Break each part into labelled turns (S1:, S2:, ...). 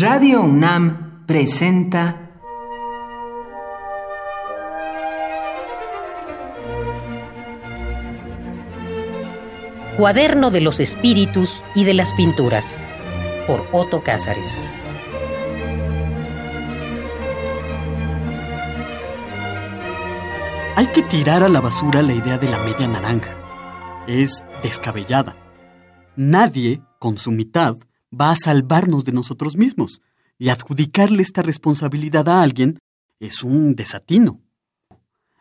S1: Radio UNAM presenta
S2: Cuaderno de los Espíritus y de las Pinturas por Otto Cázares.
S3: Hay que tirar a la basura la idea de la media naranja. Es descabellada. Nadie, con su mitad, va a salvarnos de nosotros mismos, y adjudicarle esta responsabilidad a alguien es un desatino.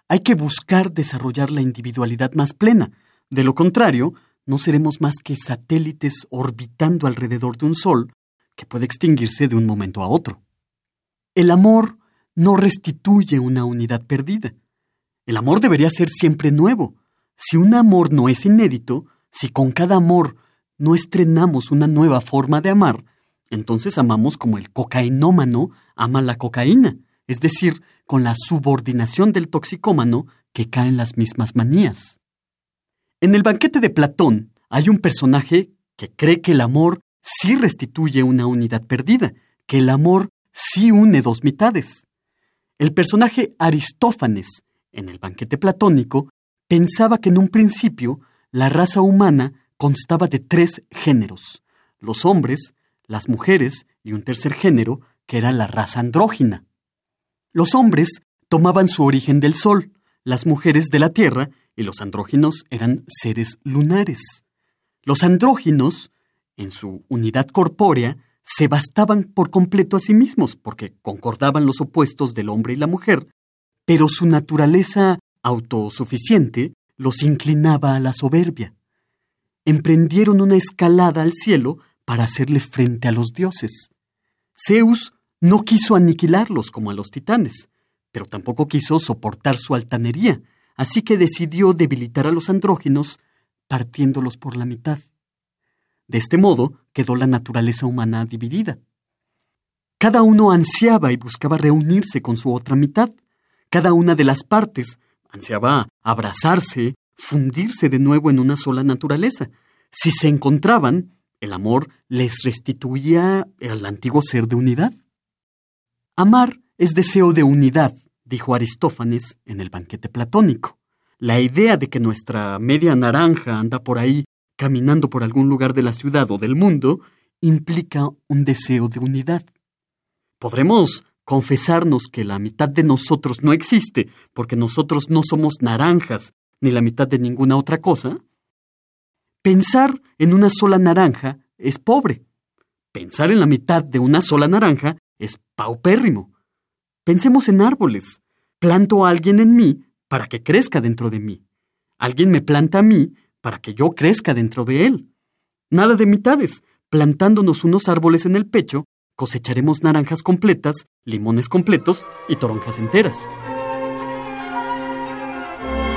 S3: Hay que buscar desarrollar la individualidad más plena. De lo contrario, no seremos más que satélites orbitando alrededor de un sol que puede extinguirse de un momento a otro. El amor no restituye una unidad perdida. El amor debería ser siempre nuevo. Si un amor no es inédito, si con cada amor no estrenamos una nueva forma de amar, entonces amamos como el cocainómano ama la cocaína, es decir, con la subordinación del toxicómano que cae en las mismas manías. En el banquete de Platón hay un personaje que cree que el amor sí restituye una unidad perdida, que el amor sí une dos mitades. El personaje Aristófanes en el banquete platónico, pensaba que en un principio la raza humana constaba de tres géneros, los hombres, las mujeres y un tercer género, que era la raza andrógina. Los hombres tomaban su origen del sol, las mujeres de la tierra y los andróginos eran seres lunares. Los andróginos, en su unidad corpórea, se bastaban por completo a sí mismos, porque concordaban los opuestos del hombre y la mujer, pero su naturaleza autosuficiente los inclinaba a la soberbia. Emprendieron una escalada al cielo para hacerle frente a los dioses. Zeus no quiso aniquilarlos como a los titanes, pero tampoco quiso soportar su altanería, así que decidió debilitar a los andróginos partiéndolos por la mitad. De este modo quedó la naturaleza humana dividida. Cada uno ansiaba y buscaba reunirse con su otra mitad, cada una de las partes ansiaba abrazarse, fundirse de nuevo en una sola naturaleza. Si se encontraban, el amor les restituía al antiguo ser de unidad. Amar es deseo de unidad, dijo Aristófanes en el banquete platónico. La idea de que nuestra media naranja anda por ahí caminando por algún lugar de la ciudad o del mundo implica un deseo de unidad. Podremos confesarnos que la mitad de nosotros no existe, porque nosotros no somos naranjas, ni la mitad de ninguna otra cosa, pensar en una sola naranja es pobre. Pensar en la mitad de una sola naranja es paupérrimo. Pensemos en árboles. Planto a alguien en mí para que crezca dentro de mí. Alguien me planta a mí para que yo crezca dentro de él. Nada de mitades, plantándonos unos árboles en el pecho cosecharemos naranjas completas, limones completos y toronjas enteras.